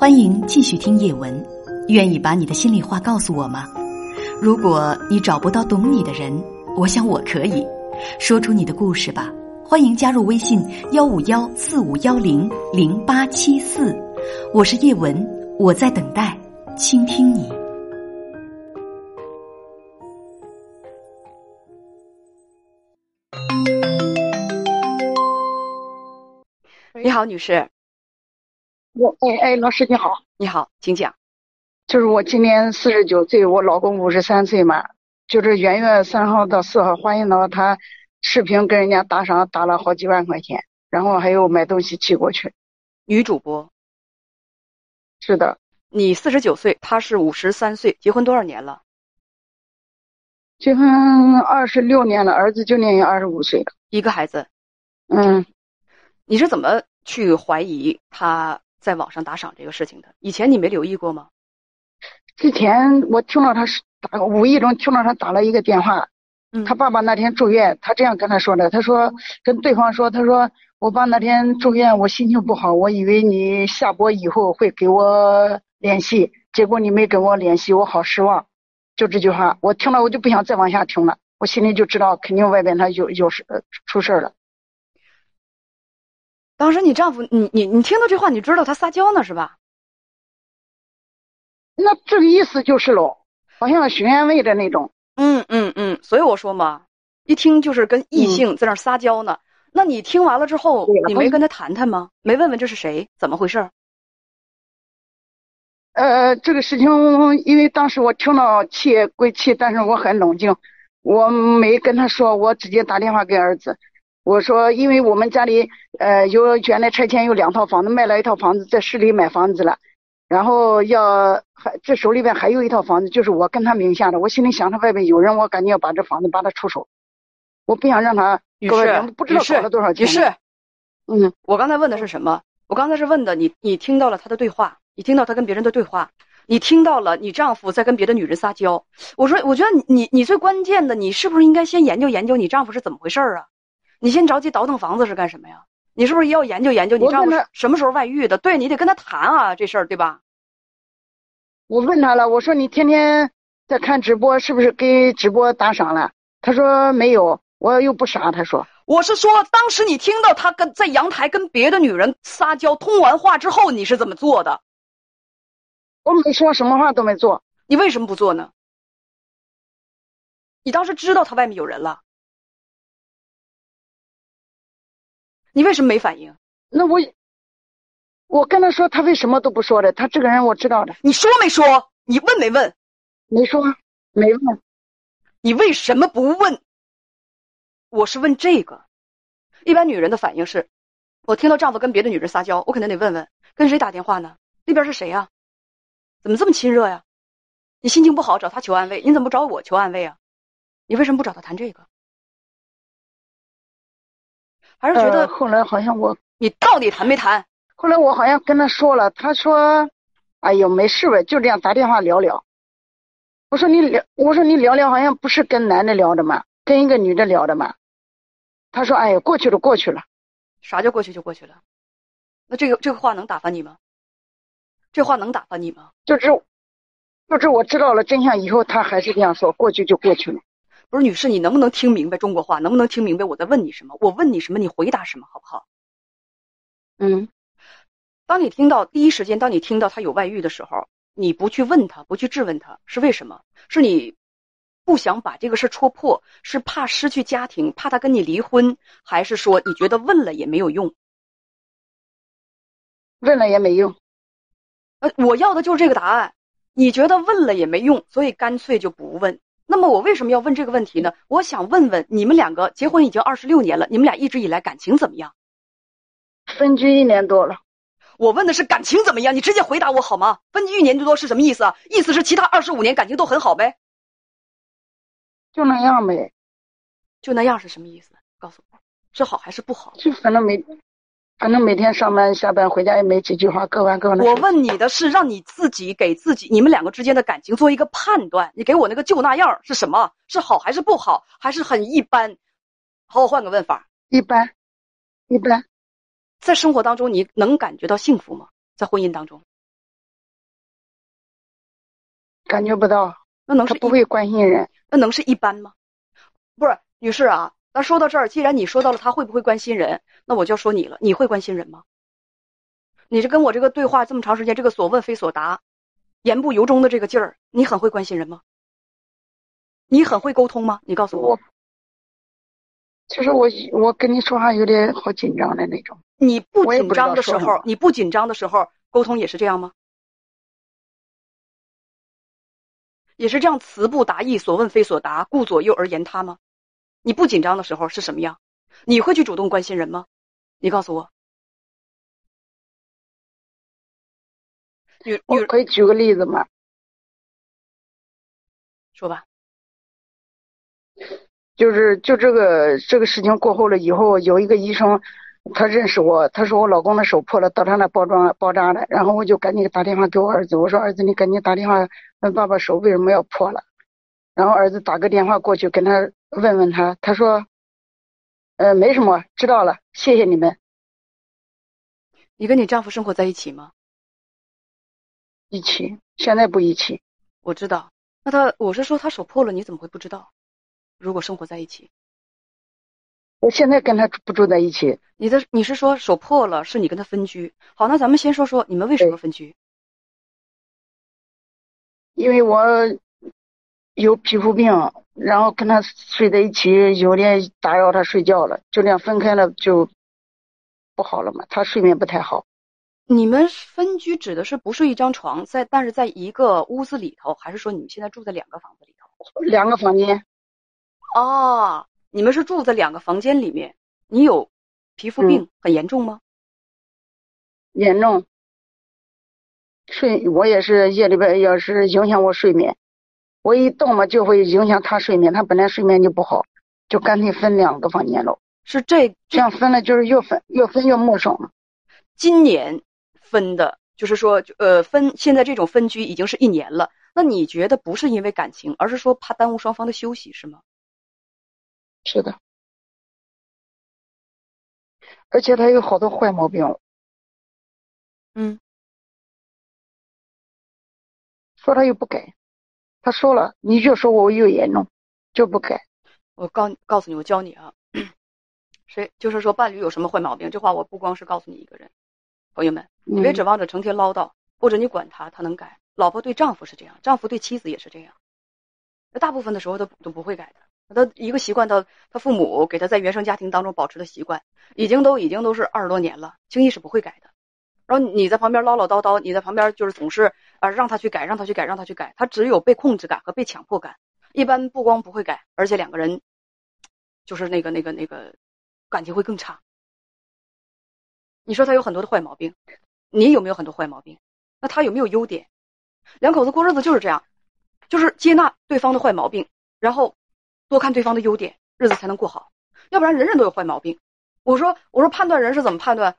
欢迎继续听叶文，愿意把你的心里话告诉我吗？如果你找不到懂你的人，我想我可以说出你的故事吧。欢迎加入微信幺五幺四五幺零零八七四，我是叶文，我在等待倾听你。你好，女士。我哎哎，老师你好，你好，请讲。就是我今年四十九岁，我老公五十三岁嘛。就是元月三号到四号，欢迎到他视频跟人家打赏，打了好几万块钱，然后还有买东西寄过去。女主播。是的。你四十九岁，他是五十三岁，结婚多少年了？结婚二十六年了，儿子今年也二十五岁了，一个孩子。嗯。你是怎么去怀疑他？在网上打赏这个事情的，以前你没留意过吗？之前我听到他是打，无意中听到他打了一个电话，嗯，他爸爸那天住院，他这样跟他说的，他说跟对方说，他说我爸那天住院，我心情不好，我以为你下播以后会给我联系，结果你没跟我联系，我好失望。就这句话，我听了我就不想再往下听了，我心里就知道肯定外边他有有事出事了。当时你丈夫，你你你听到这话，你知道他撒娇呢是吧？那这个意思就是喽，好像寻安慰的那种。嗯嗯嗯，所以我说嘛，一听就是跟异性在那撒娇呢。那你听完了之后，你没跟他谈谈吗？没问问这是谁？怎么回事？呃，这个事情，因为当时我听到气归气，但是我很冷静，我没跟他说，我直接打电话给儿子。我说，因为我们家里呃有原来拆迁有两套房子，卖了一套房子，在市里买房子了，然后要还这手里边还有一套房子，就是我跟他名下的。我心里想，他外边有人，我赶紧要把这房子把他出手，我不想让他于是不知道搞了多少钱。于是，嗯，我刚才问的是什么？我刚才是问的你，你听到了他的对话，你听到他跟别人的对话，你听到了你丈夫在跟别的女人撒娇。我说，我觉得你你最关键的，你是不是应该先研究研究你丈夫是怎么回事啊？你先着急倒腾房子是干什么呀？你是不是也要研究研究你丈夫什么时候外遇的？对你得跟他谈啊，这事儿对吧？我问他了，我说你天天在看直播，是不是给直播打赏了？他说没有，我又不傻。他说我是说，当时你听到他跟在阳台跟别的女人撒娇，通完话之后你是怎么做的？我没说什么话都没做。你为什么不做呢？你当时知道他外面有人了。你为什么没反应？那我，我跟他说，他为什么都不说的？他这个人我知道的。你说没说？你问没问？没说，没问。你为什么不问？我是问这个。一般女人的反应是，我听到丈夫跟别的女人撒娇，我肯定得问问，跟谁打电话呢？那边是谁呀？怎么这么亲热呀？你心情不好找他求安慰，你怎么不找我求安慰啊？你为什么不找他谈这个？还是觉得后来好像我你到底谈没谈？后来我好像跟他说了，他说：“哎呦，没事呗，就这样打电话聊聊。”我说你聊，我说你聊聊，好像不是跟男的聊的嘛，跟一个女的聊的嘛。他说：“哎呀，过去了，过去了。”啥叫过去就过去了？那这个这个话能打发你吗？这话能打发你吗？就是，就是我知道了真相以后，他还是这样说，过去就过去了。不是女士，你能不能听明白中国话？能不能听明白我在问你什么？我问你什么，你回答什么，好不好？嗯，当你听到第一时间，当你听到他有外遇的时候，你不去问他，不去质问他，是为什么？是你不想把这个事戳破，是怕失去家庭，怕他跟你离婚，还是说你觉得问了也没有用？问了也没用。呃，我要的就是这个答案。你觉得问了也没用，所以干脆就不问。那么我为什么要问这个问题呢？我想问问你们两个结婚已经二十六年了，你们俩一直以来感情怎么样？分居一年多了。我问的是感情怎么样，你直接回答我好吗？分居一年多是什么意思啊？意思是其他二十五年感情都很好呗？就那样呗。就那样是什么意思？告诉我，是好还是不好？就反正没。反正每天上班下班回家也没几句话，各玩各的。我问你的是，让你自己给自己你们两个之间的感情做一个判断。你给我那个就那样是什么？是好还是不好？还是很一般？好，我换个问法。一般，一般。在生活当中，你能感觉到幸福吗？在婚姻当中，感觉不到，那能是不会关心人。那能是一般吗？不是，女士啊，那说到这儿，既然你说到了他会不会关心人，那我就要说你了，你会关心人吗？你这跟我这个对话这么长时间，这个所问非所答，言不由衷的这个劲儿，你很会关心人吗？你很会沟通吗？你告诉我，我其实我我跟你说话有点好紧张的那种。你不紧张的时候你不紧张的时候，沟通也是这样吗？也是这样词不达意，所问非所答，顾左右而言他吗？你不紧张的时候是什么样？你会去主动关心人吗？你告诉我。女女我可以举个例子吗？说吧，就是就这个这个事情过后了以后，有一个医生，他认识我，他说我老公的手破了，到他那包装包扎了，然后我就赶紧打电话给我儿子，我说儿子你赶紧打电话问爸爸手为什么要破了，然后儿子打个电话过去跟他问问他，他说，呃没什么，知道了，谢谢你们，你跟你丈夫生活在一起吗？一起，现在不一起，我知道。那他，我是说他手破了，你怎么会不知道？如果生活在一起，我现在跟他不住在一起，你的你是说手破了，是你跟他分居？好，那咱们先说说你们为什么分居？因为我有皮肤病，然后跟他睡在一起，有点打扰他睡觉了，就这样分开了就不好了嘛。他睡眠不太好，你们分居指的是不睡一张床，在但是在一个屋子里头，还是说你们现在住在两个房子里头？两个房间，哦，你们是住在两个房间里面。你有皮肤病、很严重吗？严重。睡我也是夜里边要是影响我睡眠，我一动嘛就会影响他睡眠，他本来睡眠就不好，就干脆分两个房间了。是这这样分了就是越分越分越陌生了。今年分的，就是说呃分现在这种分居已经是一年了。那你觉得不是因为感情，而是说怕耽误双方的休息，是吗？是的，而且他有好多坏毛病，嗯，说他又不改，他说了，你越说我越严重，就不改。我告告诉你，我教你啊，谁就是说伴侣有什么坏毛病，这话我不光是告诉你一个人，朋友们，你别嗯指望着成天唠叨，或者你管他，他能改。老婆对丈夫是这样，丈夫对妻子也是这样，那大部分的时候都都不会改的。他一个习惯，他他父母给他在原生家庭当中保持的习惯，已经都已经都是二十多年了，轻易是不会改的。然后你在旁边唠唠叨叨，你在旁边就是总是啊让他去改，让他去改，让他去改，他只有被控制感和被强迫感。一般不光不会改，而且两个人就是那个那个那个感情会更差。你说他有很多的坏毛病，你有没有很多坏毛病？那他有没有优点？两口子过日子就是这样，就是接纳对方的坏毛病，然后多看对方的优点，日子才能过好。要不然人人都有坏毛病。我说我说判断人是怎么判断？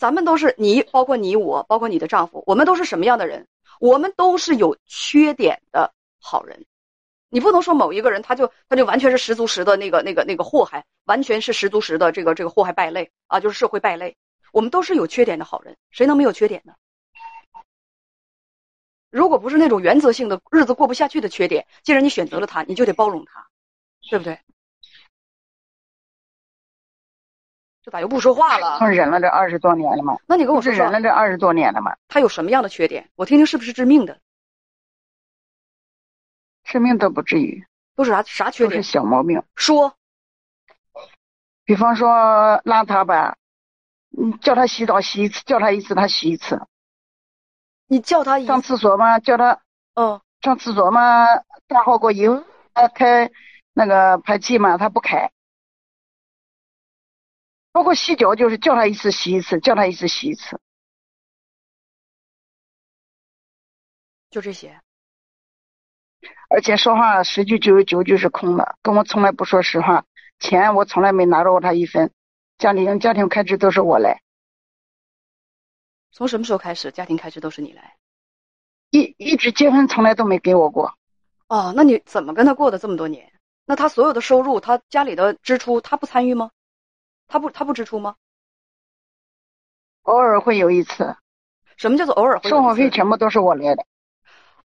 咱们都是你，包括你我，包括你的丈夫，我们都是什么样的人？我们都是有缺点的好人。你不能说某一个人他就他就完全是十足十的那个那个那个祸害，完全是十足十的这个这个祸害败类啊，就是社会败类。我们都是有缺点的好人，谁能没有缺点呢？如果不是那种原则性的日子过不下去的缺点，既然你选择了他，你就得包容他，对不对？这咋又不说话了？他忍了这二十多年了嘛，那你跟我说说，忍了这二十多年了嘛，他有什么样的缺点？我听听是不是致命的？致命都不至于，都是啥啥缺都是点？小毛病。说，比方说邋遢吧，你，叫他洗澡洗一次，叫他一次他洗一次。你叫他一上厕所嘛，叫他嗯，上厕所嘛，大号过以后，他开那个排气嘛，他不开。包括洗脚，就是叫他一次洗一次，叫他一次洗一次。就这些。而且说话十句就有九句是空的，跟我从来不说实话。钱我从来没拿着过他一分，家里家庭开支都是我来。从什么时候开始，家庭开支都是你来？一一直结婚从来都没给我过，哦，那你怎么跟他过的这么多年？那他所有的收入，他家里的支出，他不参与吗？他不，他不支出吗？偶尔会有一次，什么叫做偶尔会有一次？生活费全部都是我来的。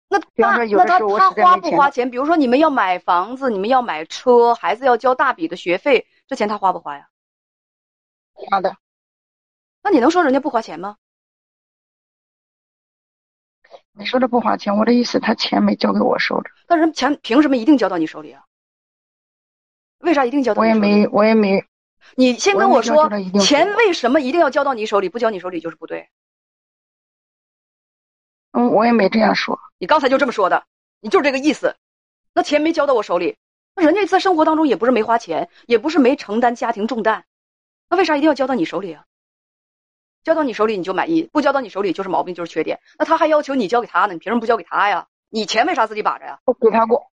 那比方说有那他他花不花钱？比如说你们要买房子，你们要买车，孩子要交大笔的学费，这钱他花不花呀？花的，那你能说人家不花钱吗？你说的不花钱，我的意思他钱没交给我收着，但人钱凭什么一定交到你手里啊？为啥一定交到我也？没我也没你先跟我说钱为什么一定要交到你手里，不交你手里就是不对？嗯我也没这样说，你刚才就这么说的，你就是这个意思。那钱没交到我手里，那人家在生活当中也不是没花钱，也不是没承担家庭重担，那为啥一定要交到你手里啊？交到你手里你就满意，不交到你手里就是毛病，就是缺点。那他还要求你交给他呢，你凭什么不交给他呀？你钱为啥自己把着呀？我给他过，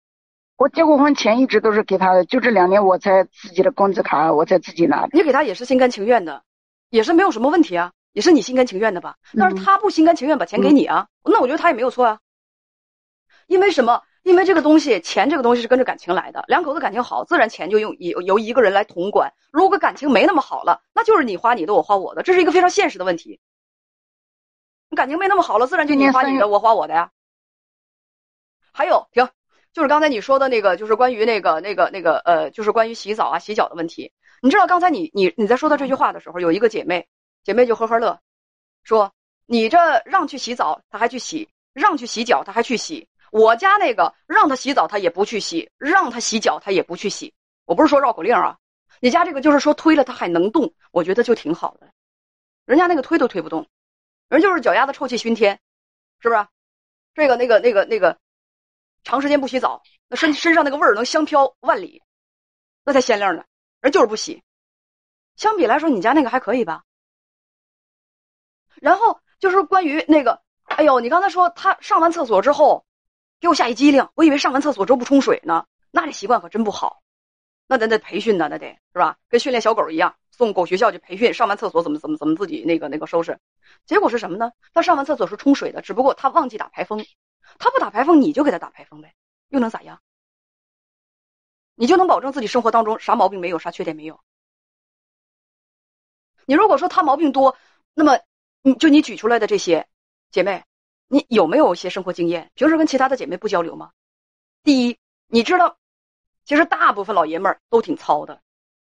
我结过婚前一直都是给他的，就这两年我才自己的工资卡我才自己拿的，你给他也是心甘情愿的，也是没有什么问题啊，也是你心甘情愿的吧？但是嗯他不心甘情愿把钱给你啊，那我觉得他也没有错啊。因为什么？因为这个东西，钱这个东西是跟着感情来的，两口子感情好，自然钱就用由由一个人来统管。如果感情没那么好了，那就是你花你的，我花我的，这是一个非常现实的问题。你感情没那么好了，自然就你花你的，我花我的呀。还有，停，就是刚才你说的那个，就是关于那个那个那个呃，就是关于洗澡啊、洗脚的问题。你知道刚才你你你在说到这句话的时候，有一个姐妹，姐妹就呵呵乐，说你这让去洗澡，她还去洗；让去洗脚，她还去洗。我家那个让他洗澡，他也不去洗；让他洗脚，他也不去洗。我不是说绕口令啊，你家这个就是说推了他还能动，我觉得就挺好的。人家那个推都推不动，人就是脚丫子臭气熏天，是不是？这个那个那个那个，长时间不洗澡，那身身上那个味儿能香飘万里，那才鲜亮呢。人就是不洗，相比来说，你家那个还可以吧？然后就是关于那个，哎呦，你刚才说他上完厕所之后。给我吓一激灵，我以为上完厕所之后不冲水呢，那这习惯可真不好，那咱得培训呢，那得是吧？跟训练小狗一样，送狗学校去培训，上完厕所怎么怎么怎么自己那个那个收拾。结果是什么呢？他上完厕所是冲水的，只不过他忘记打排风，他不打排风，你就给他打排风呗，又能咋样？你就能保证自己生活当中啥毛病没有，啥缺点没有。你如果说他毛病多，那么你就你举出来的这些，姐妹。你有没有一些生活经验？平时跟其他的姐妹不交流吗？第一，你知道，其实大部分老爷们儿都挺糙的，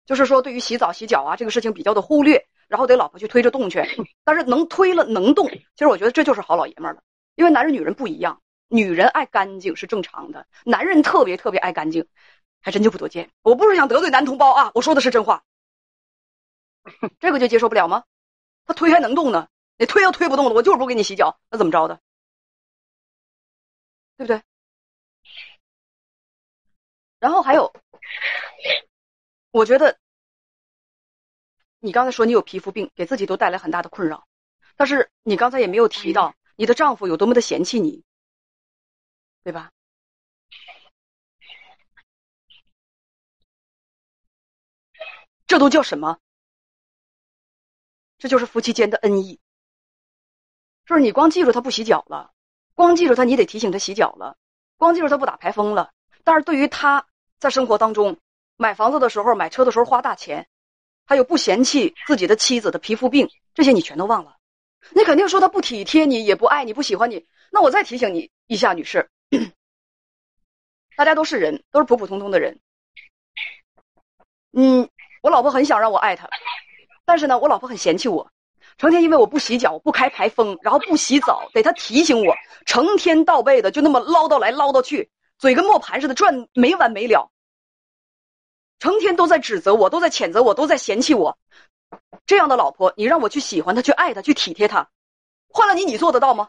就是说对于洗澡洗脚啊这个事情比较的忽略，然后得老婆去推着动去。但是能推了能动，其实我觉得这就是好老爷们儿了。因为男人女人不一样，女人爱干净是正常的，男人特别特别爱干净，还真就不多见。我不是想得罪男同胞啊，我说的是真话。这个就接受不了吗？他推还能动呢，你推都推不动了，我就是不给你洗脚，那怎么着的？对不对？然后还有，我觉得你刚才说你有皮肤病，给自己都带来很大的困扰，但是你刚才也没有提到你的丈夫有多么的嫌弃你，对吧？这都叫什么？这就是夫妻间的恩义。就是你光记住他不洗脚了。光记住他，你得提醒他洗脚了；光记住他不打排风了。但是对于他在生活当中买房子的时候、买车的时候花大钱，还有不嫌弃自己的妻子的皮肤病，这些你全都忘了。你肯定说他不体贴你，也不爱你，不喜欢你。那我再提醒你一下，女士，大家都是人，都是普普通通的人。嗯，我老婆很想让我爱她，但是呢，我老婆很嫌弃我。成天因为我不洗脚、不开排风，然后不洗澡，得她提醒我，成天倒背的就那么唠叨来唠叨去，嘴跟磨盘似的转没完没了。成天都在指责我，都在谴责我，都在嫌弃我。这样的老婆，你让我去喜欢她、去爱她、去体贴她，换了你，你做得到吗？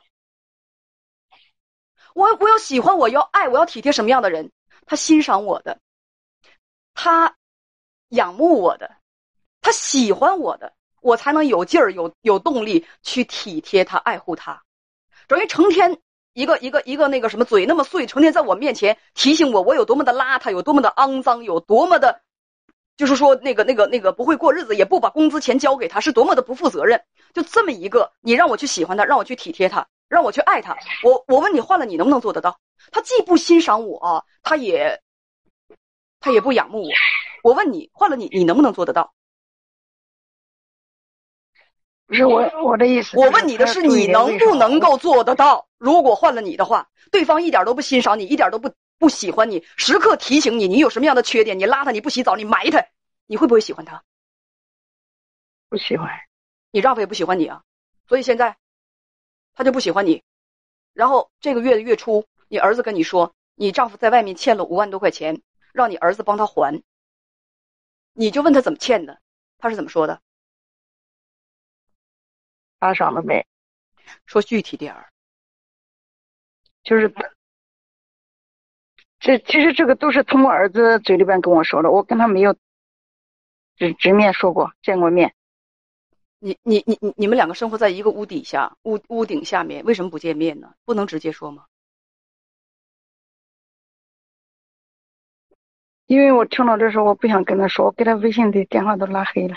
我我要喜欢，我要爱，我要体贴什么样的人？他欣赏我的，他仰慕我的，他喜欢我的。我才能有劲儿、有有动力去体贴他、爱护他。等于成天一个一个一个那个什么嘴那么碎，成天在我面前提醒我我有多么的邋遢，有多么的肮脏，有多么的，就是说那个那个那个不会过日子，也不把工资钱交给他，是多么的不负责任。就这么一个，你让我去喜欢他，让我去体贴他，让我去爱他。我我问你，换了你能不能做得到？他既不欣赏我，他也他也不仰慕我。我问你，换了你，你能不能做得到？不是我我的意思。我问你的是，你能不能够做得到？如果换了你的话，对方一点都不欣赏你，一点都不不喜欢你，时刻提醒你你有什么样的缺点，你邋遢，你不洗澡，你埋汰，你会不会喜欢他？不喜欢。你丈夫也不喜欢你啊，所以现在他就不喜欢你。然后这个月的月初，你儿子跟你说，你丈夫在外面欠了五万多块钱，让你儿子帮他还。你就问他怎么欠的，他是怎么说的？打赏了没？说具体点儿。就是这其实这个都是从我儿子嘴里边跟我说的，我跟他没有直直面说过，见过面。你你你你你们两个生活在一个屋底下，屋屋顶下面，为什么不见面呢？不能直接说吗？因为我听到这时候，我不想跟他说，我给他微信的电话都拉黑了。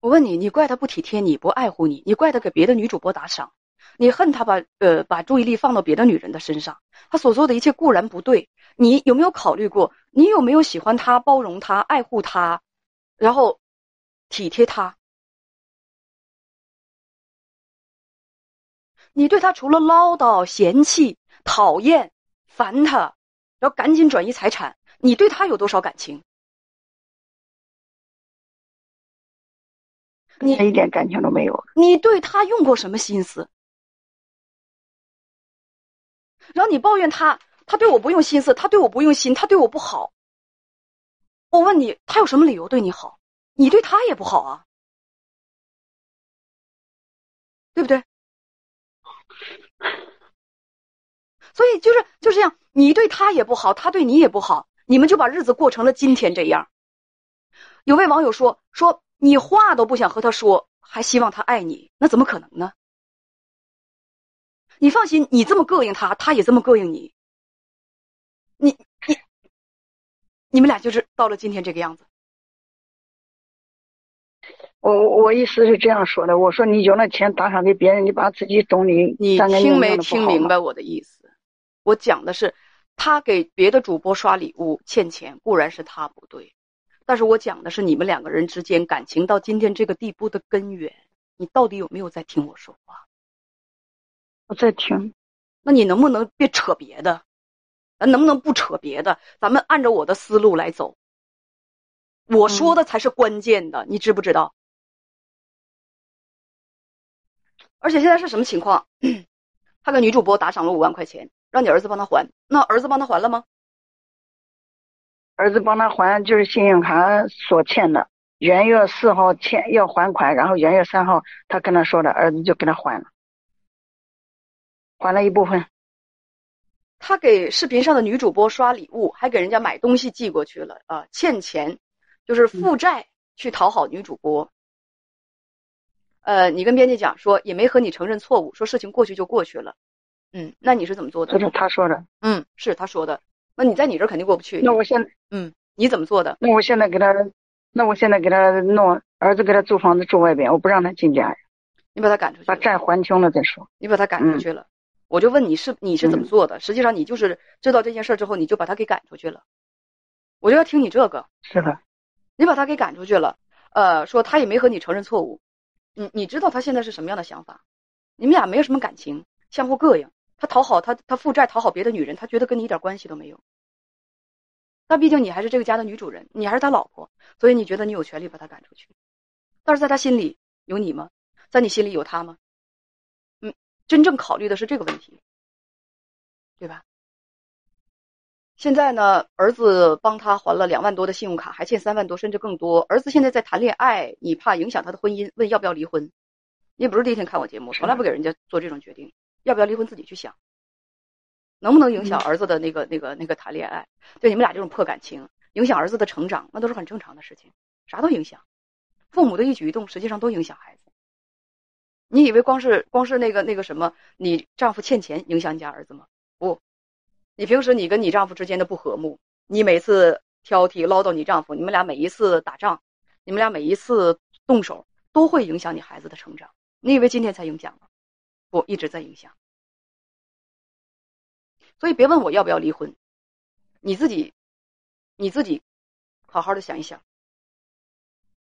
我问你，你怪他不体贴你，不爱护你，你怪他给别的女主播打赏，你恨他把呃把注意力放到别的女人的身上，他所做的一切固然不对，你有没有考虑过，你有没有喜欢他、包容他、爱护他，然后体贴他？你对他除了唠叨、嫌弃、讨厌、烦他，然后赶紧转移财产，你对他有多少感情？你一点感情都没有。你对他用过什么心思？然后你抱怨他，他对我不用心思，他对我不用心，他对我不好。我问你，他有什么理由对你好？你对他也不好啊，对不对？所以就是就是这样，你对他也不好，他对你也不好，你们就把日子过成了今天这样。有位网友说说你话都不想和他说，还希望他爱你，那怎么可能呢？你放心，你这么膈应他，他也这么膈应你。你你你们俩就是到了今天这个样子。我我意思是这样说的，我说你有那钱打赏给别人，你把自己懂你你听没听明白我的意思？我讲的是，他给别的主播刷礼物欠钱，固然是他不对，但是我讲的是你们两个人之间感情到今天这个地步的根源。你到底有没有在听我说话？我在听。那你能不能别扯别的？咱能不能不扯别的？咱们按照我的思路来走。我说的才是关键的，你知不知道？而且现在是什么情况？他给女主播打赏了五万块钱。让你儿子帮他还，那儿子帮他还了吗？儿子帮他还就是信用卡所欠的，元月四号欠要还款，然后元月三号他跟他说的，儿子就给他还了，还了一部分。他给视频上的女主播刷礼物，还给人家买东西寄过去了啊，欠钱就是负债去讨好女主播。呃，你跟编辑讲说，也没和你承认错误，说事情过去就过去了。嗯，那你是怎么做的？这是他说的。嗯，是他说的。那你在你这儿肯定过不去。那我现嗯，你怎么做的？那我现在给他，那我现在给他弄儿子给他租房子住外边，我不让他进家。你把他赶出去，把债还清了再说。你把他赶出去了，我就问你是你是怎么做的？实际上你就是知道这件事之后，你就把他给赶出去了。我就要听你这个。是的。你把他给赶出去了，呃，说他也没和你承认错误。你你知道他现在是什么样的想法？你们俩没有什么感情，相互膈应。他讨好他，他负债讨好别的女人，他觉得跟你一点关系都没有。但毕竟你还是这个家的女主人，你还是他老婆，所以你觉得你有权利把他赶出去。但是在他心里有你吗？在你心里有他吗？嗯，真正考虑的是这个问题，对吧？现在呢，儿子帮他还了两万多的信用卡，还欠三万多，甚至更多。儿子现在在谈恋爱，你怕影响他的婚姻，问要不要离婚？你不是第一天看我节目，从来不给人家做这种决定。要不要离婚？自己去想，能不能影响儿子的那个、那个、那个谈恋爱？对你们俩这种破感情，影响儿子的成长，那都是很正常的事情，啥都影响。父母的一举一动，实际上都影响孩子。你以为光是光是那个那个什么，你丈夫欠钱影响你家儿子吗？不，你平时你跟你丈夫之间的不和睦，你每次挑剔唠叨你丈夫，你们俩每一次打仗，你们俩每一次动手，都会影响你孩子的成长。你以为今天才影响吗？不一直在影响，所以别问我要不要离婚，你自己你自己好好的想一想。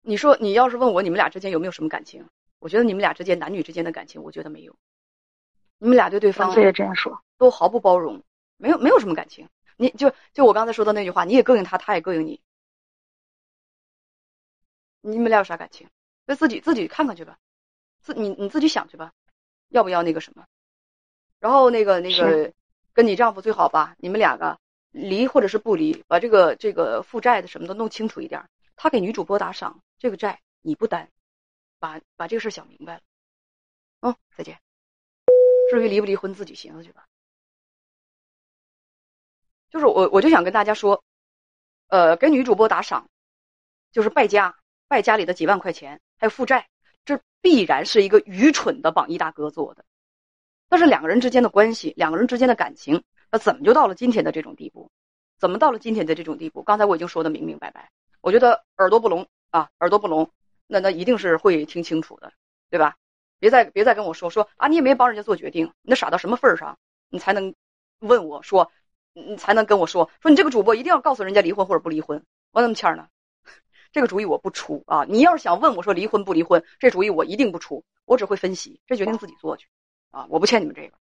你说你要是问我你们俩之间有没有什么感情？我觉得你们俩之间男女之间的感情，我觉得没有。你们俩对对方也这样说，都毫不包容，没有没有什么感情。你就就我刚才说的那句话，你也膈应他，他也膈应你，你们俩有啥感情？就自己自己看看去吧，自你你自己想去吧，要不要那个什么？然后那个那个跟你丈夫最好吧，你们两个离或者是不离，把这个这个负债的什么都弄清楚一点。他给女主播打赏，这个债你不担，把把这个事想明白了。嗯，再见。至于离不离婚，自己寻思去吧。就是我，我就想跟大家说，呃，给女主播打赏，就是败家，败家里的几万块钱，还有负债，这必然是一个愚蠢的榜一大哥做的。但是两个人之间的关系，两个人之间的感情，那怎么就到了今天的这种地步？怎么到了今天的这种地步？刚才我已经说的明明白白。我觉得耳朵不聋啊，耳朵不聋，那那一定是会听清楚的，对吧？别再别再跟我说说啊，你也没帮人家做决定，你那傻到什么份儿上，你才能问我说，你才能跟我说说你这个主播一定要告诉人家离婚或者不离婚？我怎么签呢？这个主意我不出啊！你要是想问我说离婚不离婚，这主意我一定不出，我只会分析，这决定自己做去啊！我不欠你们这个。